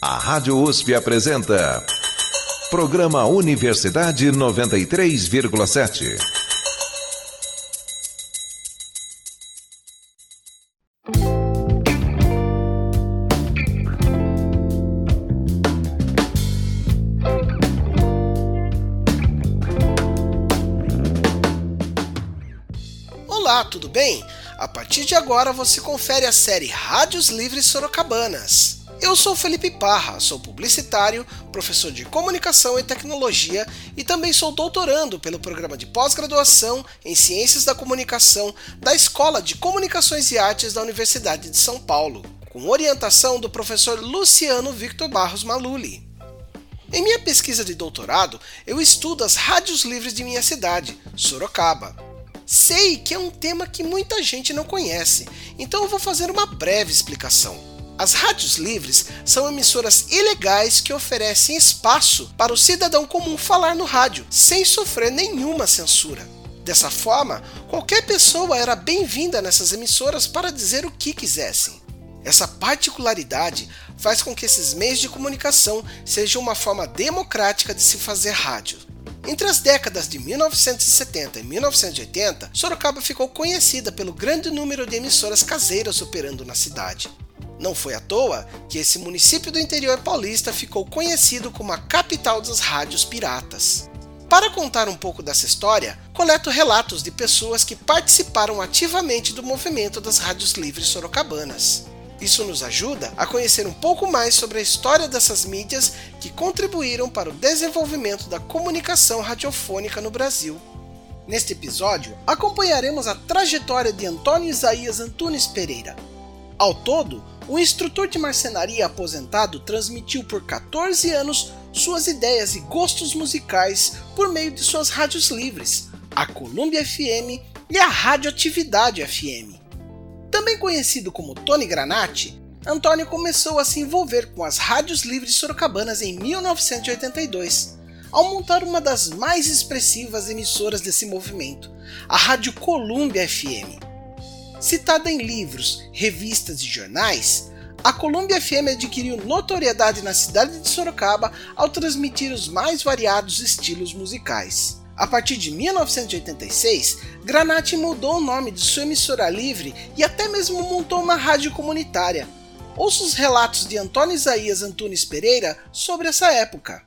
A Rádio USP apresenta. Programa Universidade 93,7. Olá, tudo bem? A partir de agora você confere a série Rádios Livres Sorocabanas. Eu sou Felipe Parra, sou publicitário, professor de comunicação e tecnologia e também sou doutorando pelo programa de pós-graduação em Ciências da Comunicação da Escola de Comunicações e Artes da Universidade de São Paulo, com orientação do professor Luciano Victor Barros Maluli. Em minha pesquisa de doutorado, eu estudo as rádios livres de minha cidade, Sorocaba. Sei que é um tema que muita gente não conhece, então eu vou fazer uma breve explicação. As rádios livres são emissoras ilegais que oferecem espaço para o cidadão comum falar no rádio, sem sofrer nenhuma censura. Dessa forma, qualquer pessoa era bem-vinda nessas emissoras para dizer o que quisessem. Essa particularidade faz com que esses meios de comunicação sejam uma forma democrática de se fazer rádio. Entre as décadas de 1970 e 1980, Sorocaba ficou conhecida pelo grande número de emissoras caseiras operando na cidade. Não foi à toa que esse município do interior paulista ficou conhecido como a capital das rádios piratas. Para contar um pouco dessa história, coleto relatos de pessoas que participaram ativamente do movimento das rádios livres sorocabanas. Isso nos ajuda a conhecer um pouco mais sobre a história dessas mídias que contribuíram para o desenvolvimento da comunicação radiofônica no Brasil. Neste episódio, acompanharemos a trajetória de Antônio Isaías Antunes Pereira. Ao todo, o instrutor de marcenaria aposentado transmitiu por 14 anos suas ideias e gostos musicais por meio de suas rádios livres, a Columbia FM e a Radioatividade FM. Também conhecido como Tony Granati, Antônio começou a se envolver com as rádios livres sorocabanas em 1982, ao montar uma das mais expressivas emissoras desse movimento, a Rádio Columbia FM. Citada em livros, revistas e jornais, a Columbia FM adquiriu notoriedade na cidade de Sorocaba ao transmitir os mais variados estilos musicais. A partir de 1986, Granati mudou o nome de sua emissora livre e até mesmo montou uma rádio comunitária. Ouça os relatos de Antônio Isaías Antunes Pereira sobre essa época.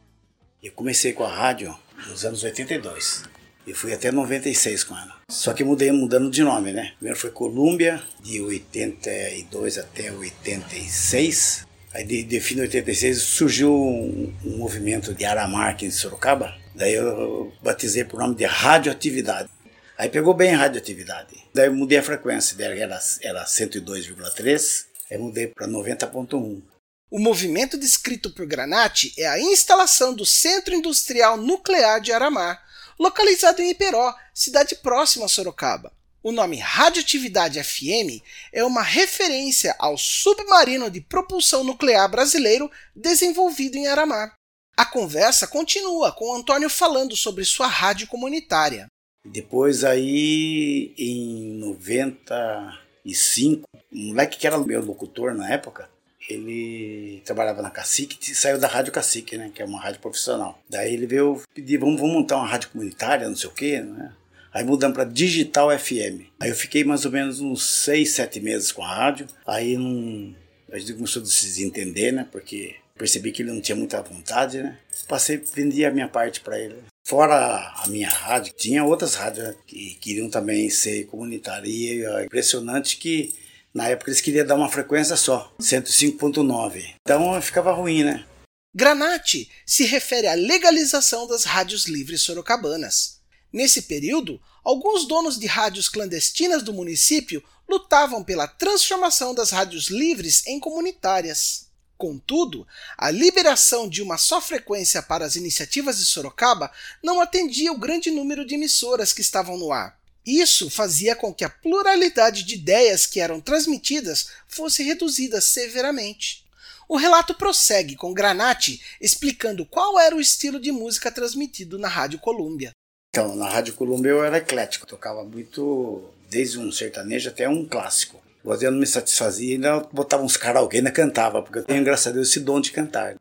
Eu comecei com a rádio nos anos 82. E fui até 96 com ela. Só que mudei mudando de nome, né? Primeiro foi Colômbia, de 82 até 86. Aí de, de fim de 86 surgiu um, um movimento de Aramar aqui em Sorocaba. Daí eu batizei por nome de Radioatividade. Aí pegou bem radioatividade. Daí eu mudei a frequência, dela era, era 102,3, aí mudei para 90,1. O movimento descrito por Granati é a instalação do Centro Industrial Nuclear de Aramar, localizado em Iperó, cidade próxima a Sorocaba. O nome Radioatividade FM é uma referência ao submarino de propulsão nuclear brasileiro desenvolvido em Aramar. A conversa continua com Antônio falando sobre sua rádio comunitária. Depois aí em 95, um moleque que era meu locutor na época, ele trabalhava na Cacique e saiu da Rádio Cacique, né? Que é uma rádio profissional. Daí ele veio pedir, vamos, vamos montar uma rádio comunitária, não sei o quê, né? Aí mudamos para Digital FM. Aí eu fiquei mais ou menos uns seis, sete meses com a rádio. Aí não, a gente começou a se desentender, né? Porque percebi que ele não tinha muita vontade, né? Passei, vendi a minha parte para ele. Fora a minha rádio, tinha outras rádios né, que queriam também ser comunitárias. E é impressionante que na época eles queriam dar uma frequência só, 105.9. Então ficava ruim, né? Granati se refere à legalização das rádios livres sorocabanas. Nesse período, alguns donos de rádios clandestinas do município lutavam pela transformação das rádios livres em comunitárias. Contudo, a liberação de uma só frequência para as iniciativas de Sorocaba não atendia o grande número de emissoras que estavam no ar. Isso fazia com que a pluralidade de ideias que eram transmitidas fosse reduzida severamente. O relato prossegue com Granati explicando qual era o estilo de música transmitido na Rádio Colômbia. Então, na Rádio Colômbia eu era eclético, tocava muito, desde um sertanejo até um clássico. Vozinha não me satisfazia, ainda botava uns karaokê e ainda cantava, porque eu tenho, graças a Deus, esse dom de cantar.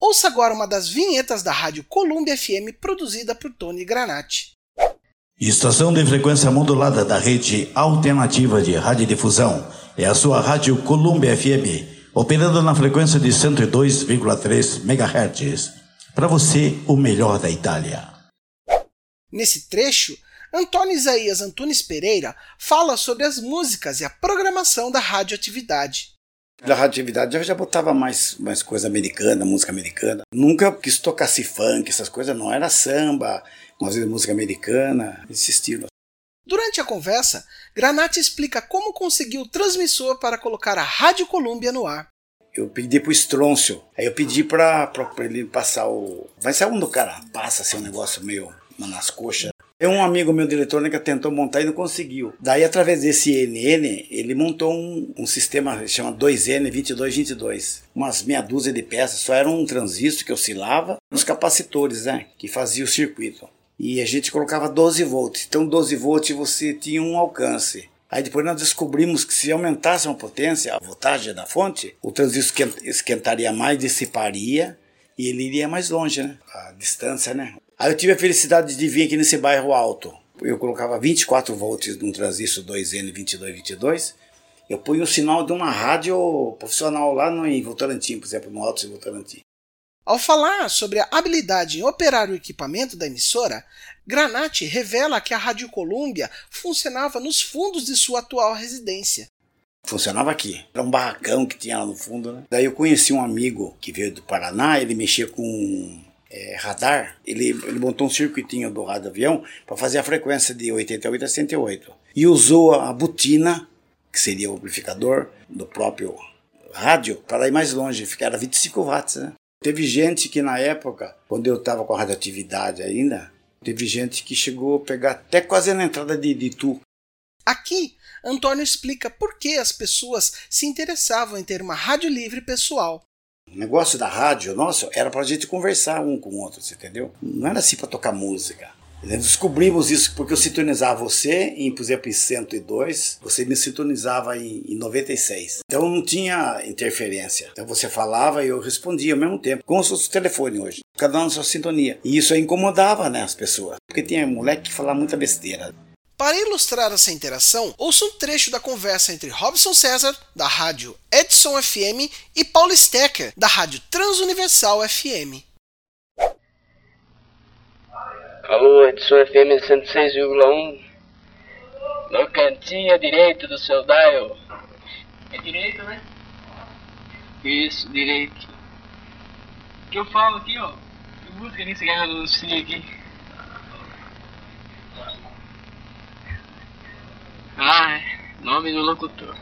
Ouça agora uma das vinhetas da rádio Columbia FM produzida por Tony Granati. Estação de frequência modulada da rede alternativa de radiodifusão é a sua rádio Columbia FM, operando na frequência de 102,3 MHz. Para você, o melhor da Itália. Nesse trecho, Antônio Isaías Antunes Pereira fala sobre as músicas e a programação da radioatividade. Da radioatividade eu já botava mais, mais coisa americana, música americana. Nunca quis tocar-se funk, essas coisas, não. Era samba, às vezes música americana, esse estilo. Durante a conversa, Granati explica como conseguiu o transmissor para colocar a Rádio Colômbia no ar. Eu pedi pro Estrôncio, aí eu pedi pra, pra, pra ele passar o. Vai ser quando o cara passa assim um negócio meio nas coxas. É um amigo meu de eletrônica tentou montar e não conseguiu. Daí, através desse NN, ele montou um, um sistema que chama 2N2222. Umas meia dúzia de peças, só era um transistor que oscilava, os capacitores, né? Que fazia o circuito. E a gente colocava 12 volts. Então, 12 volts você tinha um alcance. Aí depois nós descobrimos que se aumentasse a potência, a voltagem da fonte, o transistor esquentaria mais, dissiparia e ele iria mais longe, né? A distância, né? Aí eu tive a felicidade de vir aqui nesse bairro alto. Eu colocava 24 volts num transistor 2N2222. Eu punho o sinal de uma rádio profissional lá no, em Votorantim, por exemplo, no Alto de Votorantim. Ao falar sobre a habilidade em operar o equipamento da emissora, Granati revela que a Rádio Colômbia funcionava nos fundos de sua atual residência. Funcionava aqui. Era um barracão que tinha lá no fundo. Né? Daí eu conheci um amigo que veio do Paraná, ele mexia com é, radar, ele, ele montou um circuitinho do rádio avião para fazer a frequência de 88 a 108. E usou a botina, que seria o amplificador do próprio rádio, para ir mais longe, ficar a 25 watts. Né? Teve gente que na época, quando eu estava com a radioatividade ainda, teve gente que chegou a pegar até quase na entrada de, de Tu. Aqui, Antônio explica por que as pessoas se interessavam em ter uma rádio livre pessoal. O negócio da rádio, nossa, era pra gente conversar um com o outro, você entendeu? Não era assim pra tocar música. Descobrimos isso porque eu sintonizava você em, por exemplo, em 102, você me sintonizava em, em 96. Então não tinha interferência. Então você falava e eu respondia ao mesmo tempo, como o telefone hoje. Cada um na sua sintonia. E isso incomodava né, as pessoas. Porque tinha moleque que falava muita besteira. Para ilustrar essa interação, ouça um trecho da conversa entre Robson César, da rádio Edson FM, e Paulo Stecker, da rádio Transuniversal FM. Alô, Edson FM 106,1. No cantinho à direita do seu dial. É direito, né? Isso, direito. O que eu falo aqui, ó. Que música nesse garra no aqui. Ah, nome do locutor.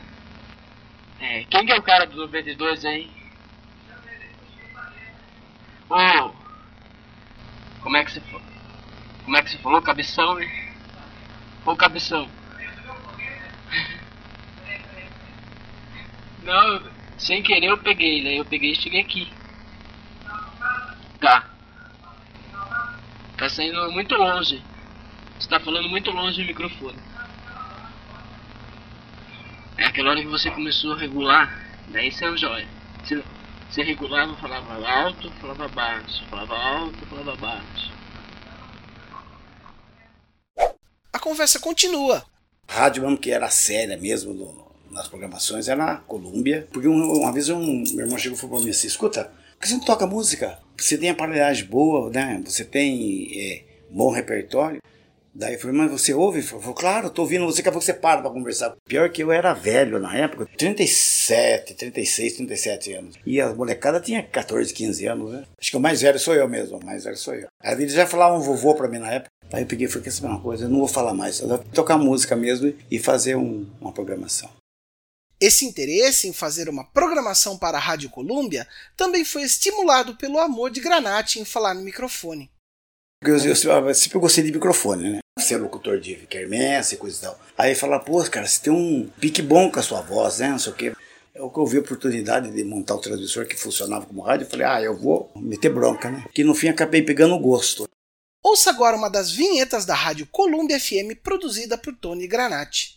É, quem que é o cara do 92 aí? Ô, oh, como é que você falou? Como é que você falou? Cabeção, né? Ô, cabeção. Não, sem querer eu peguei, né? Eu peguei e cheguei aqui. Tá. Tá saindo muito longe. Você tá falando muito longe do microfone. Aquela hora que você começou a regular, daí você é um joia. Você, você regulava, falava alto, falava baixo, falava alto, falava baixo. A conversa continua. A rádio mesmo que era séria mesmo no, nas programações era a Colômbia. Porque uma, uma vez um, meu irmão chegou e falou pra mim assim, escuta, por que você não toca música? Você tem aparelhagem boa, né? Você tem é, bom repertório. Daí eu falei, mas você ouve? Ele falou, claro, tô ouvindo você, daqui a pouco você para pra conversar. Pior que eu era velho na época, 37, 36, 37 anos. E a molecada tinha 14, 15 anos, né? Acho que o mais velho sou eu mesmo, o mais velho sou eu. Aí eles já falavam vovô pra mim na época. Aí eu peguei e falei, quer saber uma coisa? Eu não vou falar mais, eu vou tocar música mesmo e fazer um, uma programação. Esse interesse em fazer uma programação para a Rádio Colômbia também foi estimulado pelo amor de Granate em falar no microfone. Eu, eu, eu, sempre gostei de microfone, né? Ser locutor de quermesse e coisa e tal. Aí fala, pô, cara, você tem um pique bom com a sua voz, né? Não sei o quê. Eu que eu vi a oportunidade de montar o transmissor que funcionava como rádio, eu falei, ah, eu vou meter bronca, né? Que no fim acabei pegando o gosto. Ouça agora uma das vinhetas da rádio Columbia FM produzida por Tony Granati.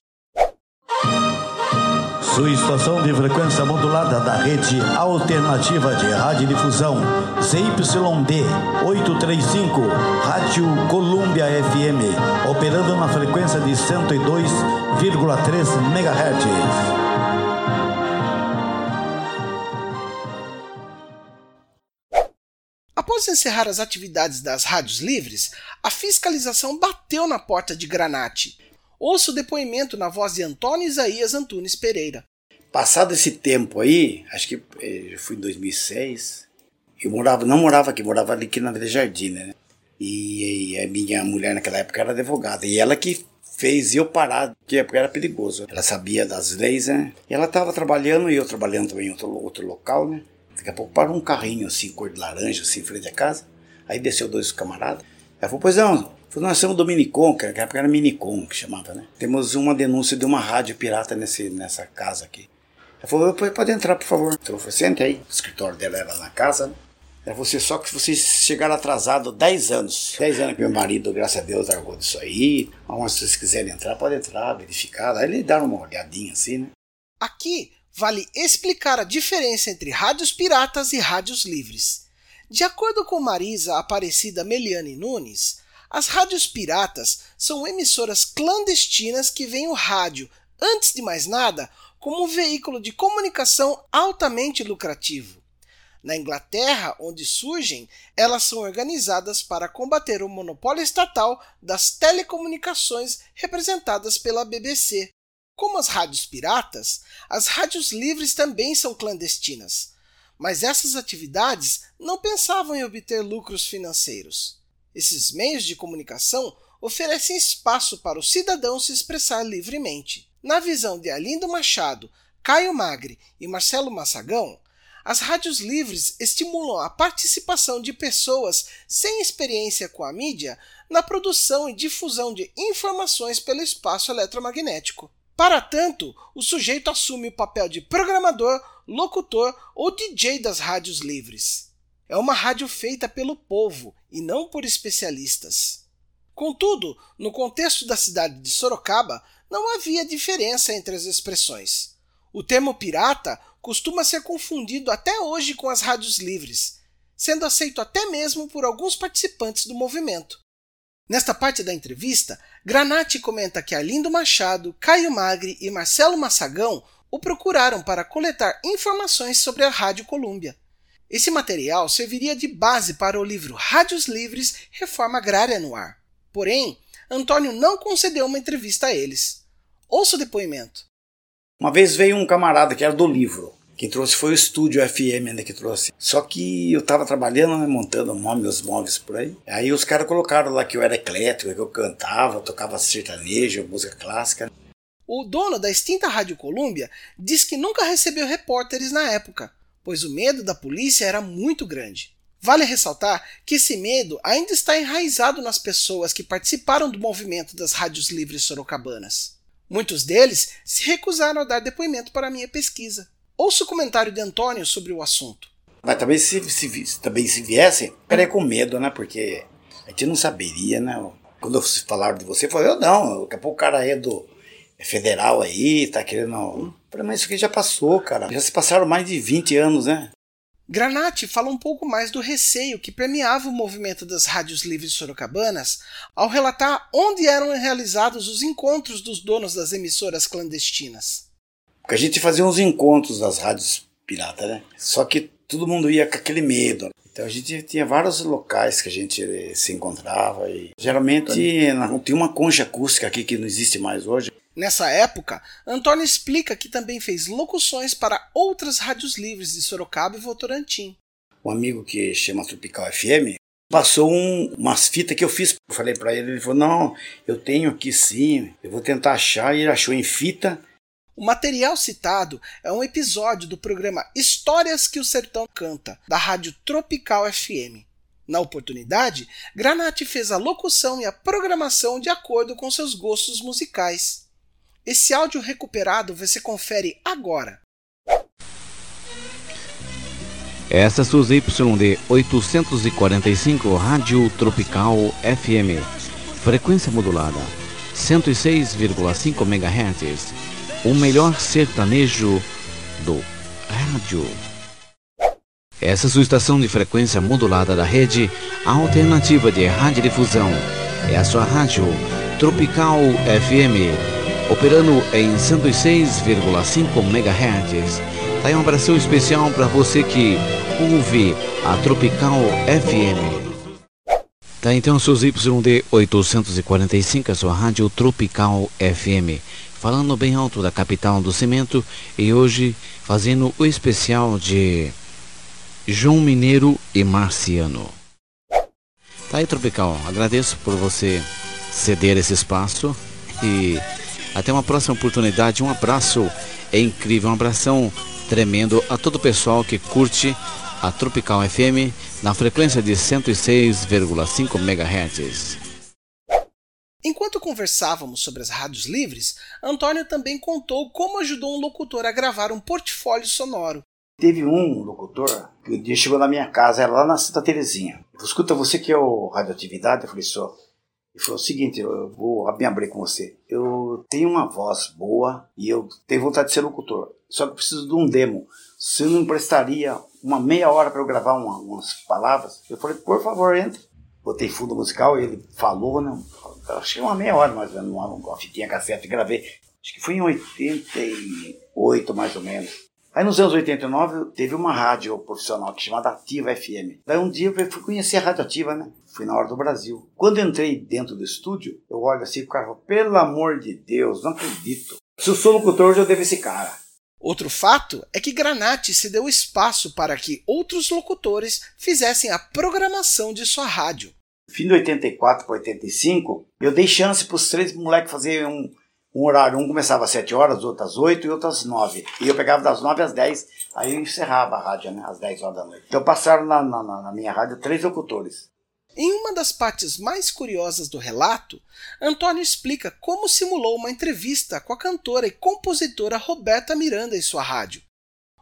Sua estação de frequência modulada da rede alternativa de radiodifusão ZYD 835, Rádio Colômbia FM, operando na frequência de 102,3 MHz. Após encerrar as atividades das rádios livres, a fiscalização bateu na porta de Granate. Ouça o depoimento na voz de Antônio Isaías Antunes Pereira. Passado esse tempo aí, acho que eh, eu fui em 2006, eu morava, não morava aqui, morava ali aqui na Vila Jardim, né? E, e a minha mulher naquela época era advogada, e ela que fez eu parar, porque era perigoso. Ela sabia das leis, né? E ela estava trabalhando, e eu trabalhando também em outro, outro local, né? Daqui a pouco parou um carrinho assim, cor de laranja, assim, em frente à casa. Aí desceu dois camaradas. Ela falou, pois não, nós somos do que naquela época era Minicom que chamava, né? Temos uma denúncia de uma rádio pirata nesse, nessa casa aqui. Ela falou, pode entrar, por favor. Então eu falei, sente aí. O escritório dela era na casa, né? Assim, só que vocês chegaram atrasado 10 anos. 10 anos que meu marido, graças a Deus, largou disso aí. Mas se vocês quiserem entrar, pode entrar, verificar. Aí ele dá uma olhadinha assim, né? Aqui vale explicar a diferença entre rádios piratas e rádios livres. De acordo com Marisa Aparecida Meliane Nunes, as rádios piratas são emissoras clandestinas que veem o rádio, antes de mais nada, como um veículo de comunicação altamente lucrativo. Na Inglaterra, onde surgem, elas são organizadas para combater o monopólio estatal das telecomunicações representadas pela BBC. Como as rádios piratas, as rádios livres também são clandestinas, mas essas atividades não pensavam em obter lucros financeiros. Esses meios de comunicação oferecem espaço para o cidadão se expressar livremente. Na visão de Alindo Machado, Caio Magre e Marcelo Massagão, as rádios livres estimulam a participação de pessoas sem experiência com a mídia na produção e difusão de informações pelo espaço eletromagnético. Para tanto, o sujeito assume o papel de programador, locutor ou DJ das rádios livres. É uma rádio feita pelo povo e não por especialistas. Contudo, no contexto da cidade de Sorocaba, não havia diferença entre as expressões. O termo pirata costuma ser confundido até hoje com as rádios livres, sendo aceito até mesmo por alguns participantes do movimento. Nesta parte da entrevista, Granati comenta que Arlindo Machado, Caio Magri e Marcelo Massagão o procuraram para coletar informações sobre a Rádio Colômbia. Esse material serviria de base para o livro Rádios Livres Reforma Agrária no Ar. Porém, Antônio não concedeu uma entrevista a eles. Ouça o depoimento. Uma vez veio um camarada que era do livro. Quem trouxe foi o estúdio FM ainda que trouxe. Só que eu tava trabalhando, né, montando meus móveis por aí. Aí os caras colocaram lá que eu era eclético, que eu cantava, tocava sertanejo, música clássica. O dono da extinta Rádio Colômbia diz que nunca recebeu repórteres na época, pois o medo da polícia era muito grande. Vale ressaltar que esse medo ainda está enraizado nas pessoas que participaram do movimento das rádios livres sorocabanas. Muitos deles se recusaram a dar depoimento para a minha pesquisa. Ouça o comentário de Antônio sobre o assunto. Mas também se, se, também se viessem, ficaria com medo, né? Porque a gente não saberia, né? Quando falaram de você, eu falei, eu não, daqui a pouco o cara é do é federal aí, tá querendo. Mas isso aqui já passou, cara. Já se passaram mais de 20 anos, né? Granati fala um pouco mais do receio que permeava o movimento das rádios livres sorocabanas ao relatar onde eram realizados os encontros dos donos das emissoras clandestinas. Porque a gente fazia uns encontros das rádios pirata, né? Só que todo mundo ia com aquele medo. Então a gente tinha vários locais que a gente eh, se encontrava e geralmente tinha uma concha acústica aqui que não existe mais hoje. Nessa época, Antônio explica que também fez locuções para outras rádios livres de Sorocaba e Votorantim. Um amigo que chama Tropical FM passou um, umas fitas que eu fiz. Eu falei para ele, ele falou: Não, eu tenho aqui sim, eu vou tentar achar. E ele achou em fita o material citado é um episódio do programa Histórias que o Sertão Canta, da rádio Tropical FM. Na oportunidade, Granati fez a locução e a programação de acordo com seus gostos musicais. Esse áudio recuperado você confere agora. Essa é Suzy YD 845 Rádio Tropical FM. Frequência modulada 106,5 MHz o melhor sertanejo do rádio. Essa é sua estação de frequência modulada da rede alternativa de radiodifusão. É a sua rádio Tropical FM, operando em 106,5 MHz. Tá aí um abraço especial para você que ouve a Tropical FM. Tá então seus YD 845, a sua rádio Tropical FM, falando bem alto da capital do cimento e hoje fazendo o especial de João Mineiro e Marciano. Tá aí, Tropical. Agradeço por você ceder esse espaço e até uma próxima oportunidade. Um abraço é incrível, um abração tremendo a todo o pessoal que curte a Tropical FM na frequência de 106,5 MHz. Enquanto conversávamos sobre as rádios livres, Antônio também contou como ajudou um locutor a gravar um portfólio sonoro Teve um locutor que um dia chegou na minha casa, era lá na Santa Terezinha. Escuta, você que é o Radioatividade? Eu falei, só. Ele falou o seguinte, eu vou me abrir com você. Eu tenho uma voz boa e eu tenho vontade de ser locutor. Só que eu preciso de um demo. Você não emprestaria uma meia hora para eu gravar uma, umas palavras? Eu falei, por favor, entre. Botei fundo musical, ele falou, né? Que uma meia hora menos, uma, uma fitinha cassete, gravei. Acho que foi em 88 mais ou menos. Aí nos anos 89 teve uma rádio profissional que chamada Ativa FM. Daí um dia eu fui conhecer a Rádio Ativa, né? Fui na hora do Brasil. Quando entrei dentro do estúdio, eu olho assim e o cara fala, pelo amor de Deus, não acredito. Se eu sou locutor, eu devo esse cara. Outro fato é que Granati se deu espaço para que outros locutores fizessem a programação de sua rádio. Fim de 84 para 85, eu dei chance para os três moleques fazerem um, um horário, um começava às 7 horas, outro às 8 e outro às 9. E eu pegava das 9 às 10, aí eu encerrava a rádio, né, às 10 horas da noite. Então passaram na, na, na minha rádio três locutores. Em uma das partes mais curiosas do relato, Antônio explica como simulou uma entrevista com a cantora e compositora Roberta Miranda em sua rádio.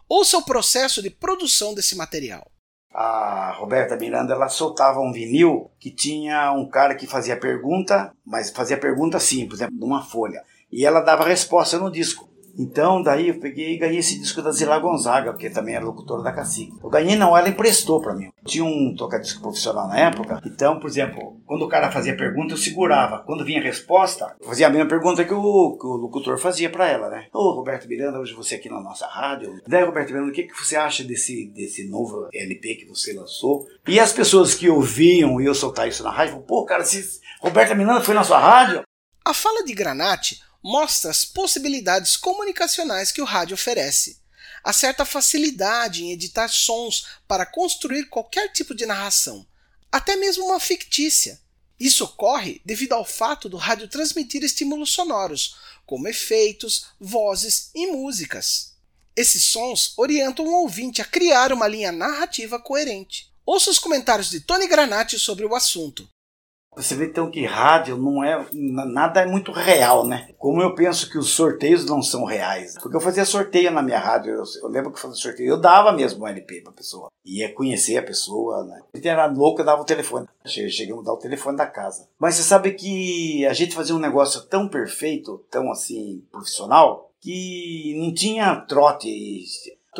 Ouça o processo de produção desse material. A Roberta Miranda ela soltava um vinil que tinha um cara que fazia pergunta, mas fazia pergunta simples, né, numa folha e ela dava resposta no disco. Então, daí eu peguei e ganhei esse disco da Zila Gonzaga, que também era locutora da Cacique. Eu ganhei, não, ela emprestou para mim. Tinha um tocadisco profissional na época, então, por exemplo, quando o cara fazia pergunta, eu segurava. Quando vinha resposta, eu fazia a mesma pergunta que o, que o locutor fazia para ela, né? Ô, Roberto Miranda, hoje você aqui na nossa rádio. Daí, Roberto Miranda, o que, que você acha desse, desse novo LP que você lançou? E as pessoas que ouviam eu soltar isso na rádio, pô, cara, se Roberto Miranda foi na sua rádio? A fala de Granate mostra as possibilidades comunicacionais que o rádio oferece. Há certa facilidade em editar sons para construir qualquer tipo de narração, até mesmo uma fictícia. Isso ocorre devido ao fato do rádio transmitir estímulos sonoros, como efeitos, vozes e músicas. Esses sons orientam o ouvinte a criar uma linha narrativa coerente. Ouça os comentários de Tony Granati sobre o assunto. Você vê então que rádio não é nada é muito real, né? Como eu penso que os sorteios não são reais. Porque eu fazia sorteio na minha rádio, eu, eu lembro que fazia sorteio, eu dava mesmo um LP pra pessoa. Ia conhecer a pessoa, né? Eu era louco, eu dava o telefone. Cheguei a dar o telefone da casa. Mas você sabe que a gente fazia um negócio tão perfeito, tão assim, profissional, que não tinha trote.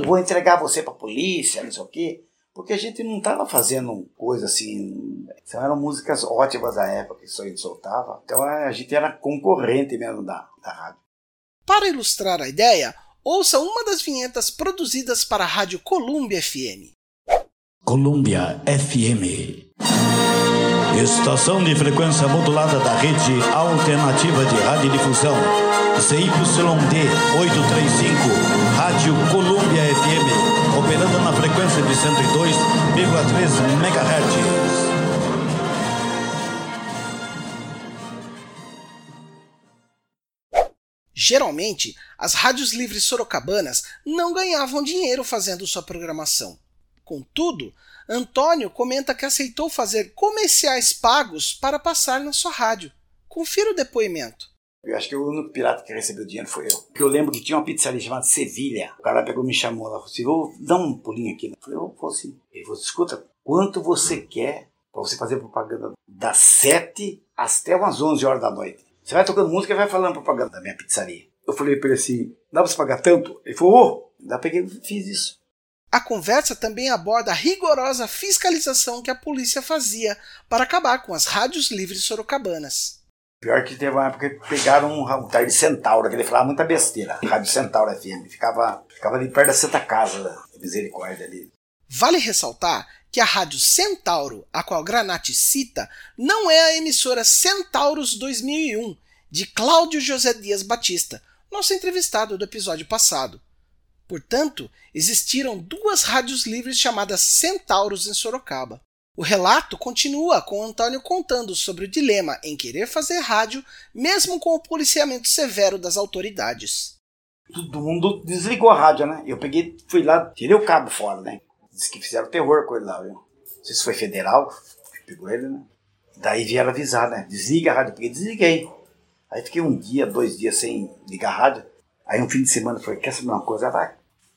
Vou entregar você pra polícia, não sei o quê. Porque a gente não estava fazendo coisa assim. Eram músicas ótimas da época que a gente soltava. Então a gente era concorrente mesmo da, da rádio. Para ilustrar a ideia, ouça uma das vinhetas produzidas para a rádio Columbia FM. Columbia FM. Estação de frequência modulada da rede alternativa de radiodifusão. ZYD 835, Rádio Columbia FM operando na frequência de 102,3 MHz. Geralmente, as rádios livres sorocabanas não ganhavam dinheiro fazendo sua programação. Contudo, Antônio comenta que aceitou fazer comerciais pagos para passar na sua rádio. Confira o depoimento. Eu acho que o único pirata que recebeu dinheiro foi eu. Porque eu lembro que tinha uma pizzaria chamada Sevilha. O cara pegou me chamou lá, falou assim, vou dar um pulinho aqui. Eu falei, eu vou sim. Ele falou, escuta, quanto você quer para você fazer propaganda das 7 até umas 11 horas da noite? Você vai tocando música e vai falando propaganda da minha pizzaria. Eu falei para ele assim, dá pra você pagar tanto? Ele falou, oh, dá peguei e fiz isso. A conversa também aborda a rigorosa fiscalização que a polícia fazia para acabar com as rádios livres sorocabanas. Pior que teve uma época que pegaram um, um tal de Centauro, que ele falava muita besteira. Rádio Centauro FM. Ficava, ficava ali perto da Santa Casa, da Misericórdia ali. Vale ressaltar que a rádio Centauro, a qual Granati cita, não é a emissora Centauros 2001, de Cláudio José Dias Batista, nosso entrevistado do episódio passado. Portanto, existiram duas rádios livres chamadas Centauros em Sorocaba. O relato continua com Antônio contando sobre o dilema em querer fazer rádio, mesmo com o policiamento severo das autoridades. Todo mundo desligou a rádio, né? Eu peguei, fui lá, tirei o cabo fora, né? Diz que fizeram terror com ele lá, viu? Não sei se foi federal pegou ele, né? Daí vieram avisar, né? Desliga a rádio. Eu desliguei. Aí fiquei um dia, dois dias sem ligar a rádio. Aí um fim de semana eu falei, quer saber uma coisa? Vai,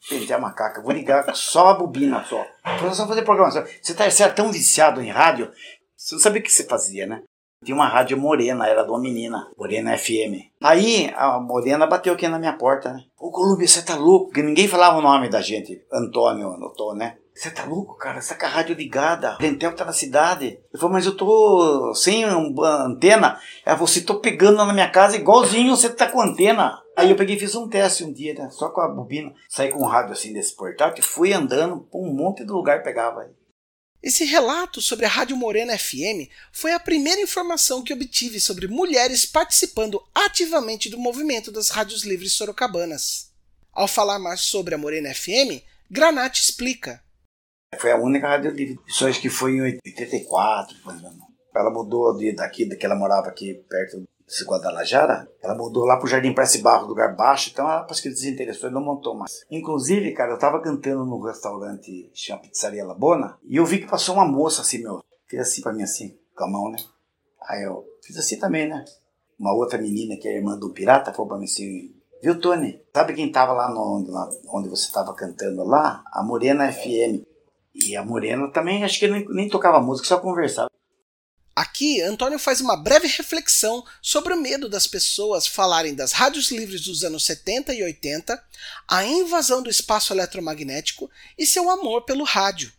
Perdi a macaca, vou ligar só a bobina só. Vou só fazer programação. Você, tá, era tão viciado em rádio, você não sabia o que você fazia, né? Tinha uma rádio morena, era de uma menina, Morena FM. Aí a Morena bateu aqui na minha porta, né? Ô Columbi, você tá louco? Porque ninguém falava o nome da gente. Antônio anotou, né? Você tá louco, cara? Você tá com a rádio ligada. O Dentel tá na cidade. Eu falei, mas eu tô sem antena. Ela falou, você tô pegando na minha casa igualzinho você tá com antena. Aí eu peguei e fiz um teste um dia, né? Só com a bobina. Saí com um rádio assim desse portátil, fui andando por um monte de lugar pegava. Esse relato sobre a Rádio Morena FM foi a primeira informação que obtive sobre mulheres participando ativamente do movimento das rádios livres sorocabanas. Ao falar mais sobre a Morena FM, Granate explica. Foi a única rádio livre. Isso acho que foi em 84, Ela mudou daqui, que ela morava aqui perto de Guadalajara, ela mudou lá pro Jardim Prece Barro, lugar baixo, então ela parece que desinteressou e não montou mais. Inclusive, cara, eu tava cantando no restaurante, chama Pizzaria Labona, e eu vi que passou uma moça assim, meu, fez assim pra mim assim, com a mão, né? Aí eu fiz assim também, né? Uma outra menina que é irmã do pirata falou pra mim assim, viu Tony, sabe quem tava lá, no, lá onde você tava cantando lá? A Morena FM. E a Morena também, acho que nem, nem tocava música, só conversava. Aqui, Antônio faz uma breve reflexão sobre o medo das pessoas falarem das rádios livres dos anos 70 e 80, a invasão do espaço eletromagnético e seu amor pelo rádio.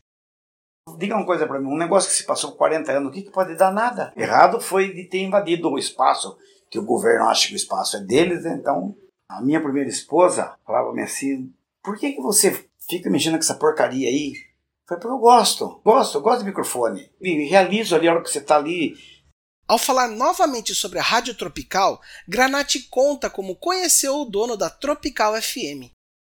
Diga uma coisa para mim, um negócio que se passou 40 anos, o que, que pode dar nada? Errado foi de ter invadido o espaço, que o governo acha que o espaço é deles, então a minha primeira esposa falava-me assim, por que, que você fica mexendo com essa porcaria aí? Foi porque eu gosto, gosto, gosto de microfone. Me realizo ali a hora que você está ali. Ao falar novamente sobre a Rádio Tropical, Granati conta como conheceu o dono da Tropical FM.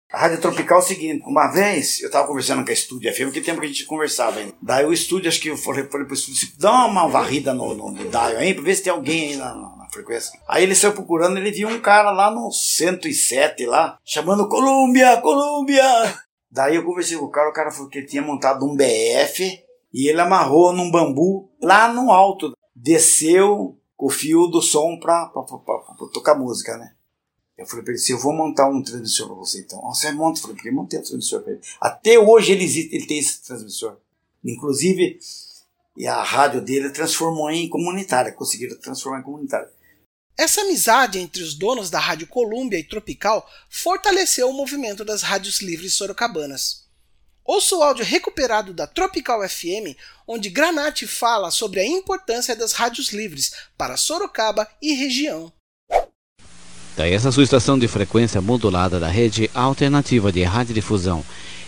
A Rádio Tropical é o seguinte, uma vez eu estava conversando com a Estúdio FM, que tempo que a gente conversava ainda. Daí o estúdio, acho que eu falei, falei pro estúdio, dá uma varrida no, no, no dial aí, pra ver se tem alguém aí na, na, frequência. Aí ele saiu procurando, ele viu um cara lá no 107 lá, chamando Colômbia, Colômbia! Daí eu conversei com o cara, o cara falou que ele tinha montado um BF e ele amarrou num bambu lá no alto. Desceu com o fio do som pra, pra, pra, pra, tocar música, né? Eu falei pra ele, se eu vou montar um transmissor pra você, então. Você monta? Eu falei, porque eu montei o transmissor pra ele. Até hoje ele existe, ele tem esse transmissor. Inclusive, e a rádio dele transformou em comunitária, conseguiram transformar em comunitária. Essa amizade entre os donos da Rádio Colômbia e Tropical fortaleceu o movimento das rádios livres sorocabanas. Ouça o áudio recuperado da Tropical FM, onde Granati fala sobre a importância das rádios livres para Sorocaba e região. Daí essa sua estação de frequência modulada da rede alternativa de radiodifusão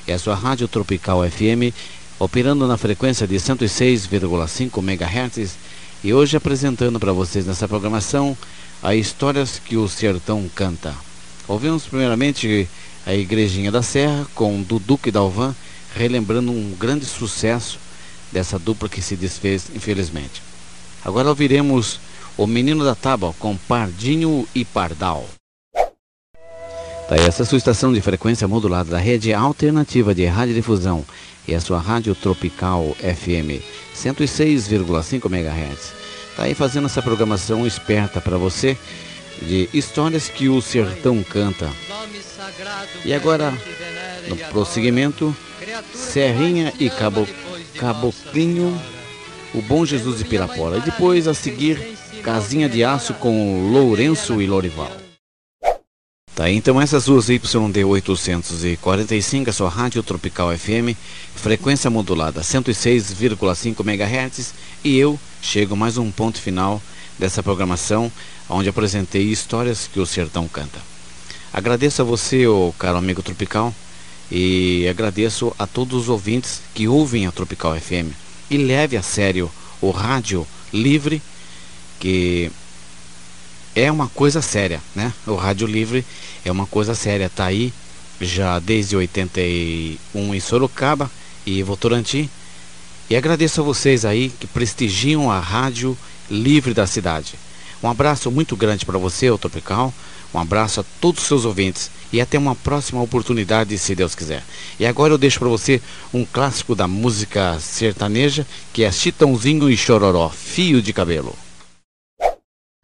é a sua Rádio Tropical FM, operando na frequência de 106,5 MHz e hoje apresentando para vocês nessa programação a Histórias que o Sertão Canta. Ouvimos primeiramente a Igrejinha da Serra com Duduque Dalvan, relembrando um grande sucesso dessa dupla que se desfez, infelizmente. Agora ouviremos O Menino da Tábua com Pardinho e Pardal. Daí essa é a sua estação de frequência modulada da rede alternativa de radiodifusão e a sua rádio tropical FM 106,5 MHz. Está aí fazendo essa programação esperta para você de histórias que o sertão canta. E agora, no prosseguimento, Serrinha e Cabo, Caboclinho, o Bom Jesus de Pirapora. E depois, a seguir, Casinha de Aço com Lourenço e Lorival. Tá então essas duas YD 845, a sua rádio Tropical FM, frequência modulada 106,5 MHz e eu chego mais um ponto final dessa programação onde apresentei histórias que o sertão canta. Agradeço a você, o caro amigo Tropical, e agradeço a todos os ouvintes que ouvem a Tropical FM e leve a sério o rádio livre que é uma coisa séria, né? O rádio livre é uma coisa séria, tá aí já desde 81 em Sorocaba e Votorantim. E agradeço a vocês aí que prestigiam a rádio livre da cidade. Um abraço muito grande para você, o Tropical. Um abraço a todos os seus ouvintes e até uma próxima oportunidade, se Deus quiser. E agora eu deixo para você um clássico da música sertaneja, que é Chitãozinho e Chororó, Fio de Cabelo.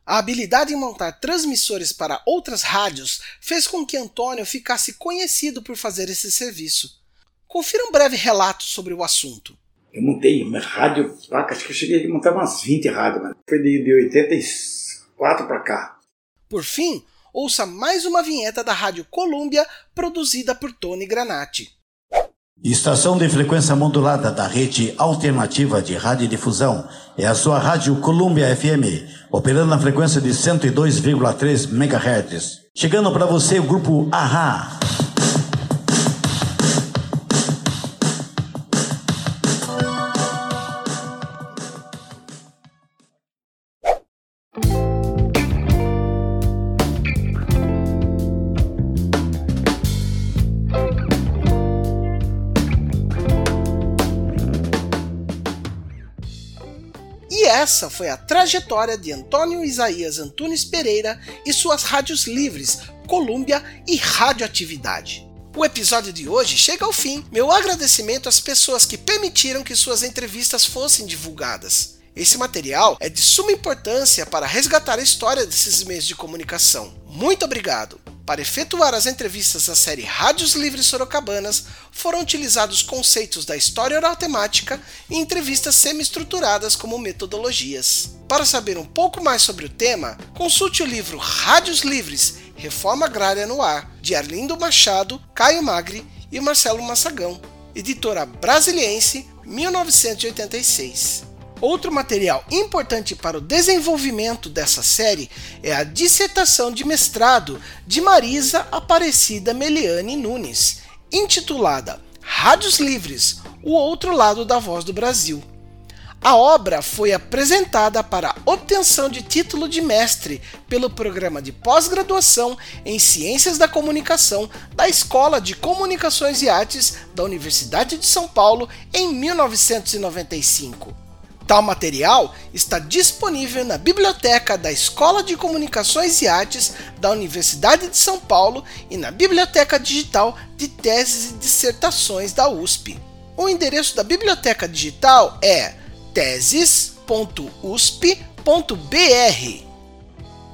A habilidade em montar transmissores para outras rádios fez com que Antônio ficasse conhecido por fazer esse serviço. Confira um breve relato sobre o assunto. Eu montei uma rádio, acho que eu cheguei a montar umas 20 rádios, mas foi de, de 84 para cá. Por fim, ouça mais uma vinheta da Rádio Colômbia, produzida por Tony Granati. Estação de frequência modulada da rede alternativa de radiodifusão é a sua Rádio Columbia FM, operando na frequência de 102,3 MHz. Chegando para você o grupo AHA. Essa foi a trajetória de Antônio Isaías Antunes Pereira e suas rádios livres, Colômbia e Radioatividade. O episódio de hoje chega ao fim. Meu agradecimento às pessoas que permitiram que suas entrevistas fossem divulgadas. Esse material é de suma importância para resgatar a história desses meios de comunicação. Muito obrigado! Para efetuar as entrevistas da série Rádios Livres Sorocabanas, foram utilizados conceitos da história oral temática e entrevistas semi-estruturadas como metodologias. Para saber um pouco mais sobre o tema, consulte o livro Rádios Livres Reforma Agrária no Ar, de Arlindo Machado, Caio Magri e Marcelo Massagão, editora brasiliense, 1986. Outro material importante para o desenvolvimento dessa série é a dissertação de mestrado de Marisa Aparecida Meliane Nunes, intitulada Rádios Livres O Outro Lado da Voz do Brasil. A obra foi apresentada para obtenção de título de mestre pelo programa de pós-graduação em Ciências da Comunicação da Escola de Comunicações e Artes da Universidade de São Paulo em 1995. Tal material está disponível na biblioteca da Escola de Comunicações e Artes da Universidade de São Paulo e na Biblioteca Digital de Teses e Dissertações da USP. O endereço da biblioteca digital é teses.usp.br.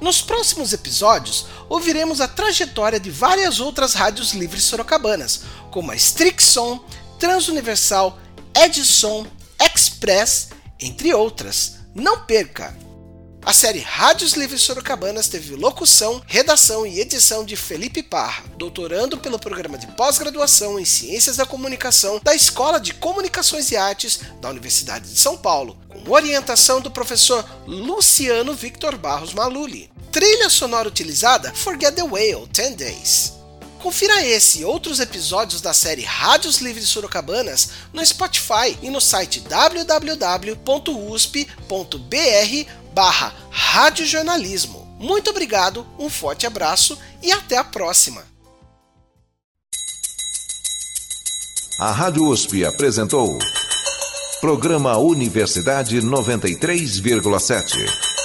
Nos próximos episódios, ouviremos a trajetória de várias outras rádios livres sorocabanas, como a Strixon, Transuniversal, Edson, Express entre outras. Não perca! A série Rádios Livres Sorocabanas teve locução, redação e edição de Felipe Parra, doutorando pelo programa de pós-graduação em Ciências da Comunicação da Escola de Comunicações e Artes da Universidade de São Paulo, com orientação do professor Luciano Victor Barros Maluli. Trilha sonora utilizada Forget the Whale 10 Days. Confira esse e outros episódios da série Rádios Livres Sorocabanas no Spotify e no site www.usp.br barra radiojornalismo. Muito obrigado, um forte abraço e até a próxima! A Rádio USP apresentou Programa Universidade 93,7.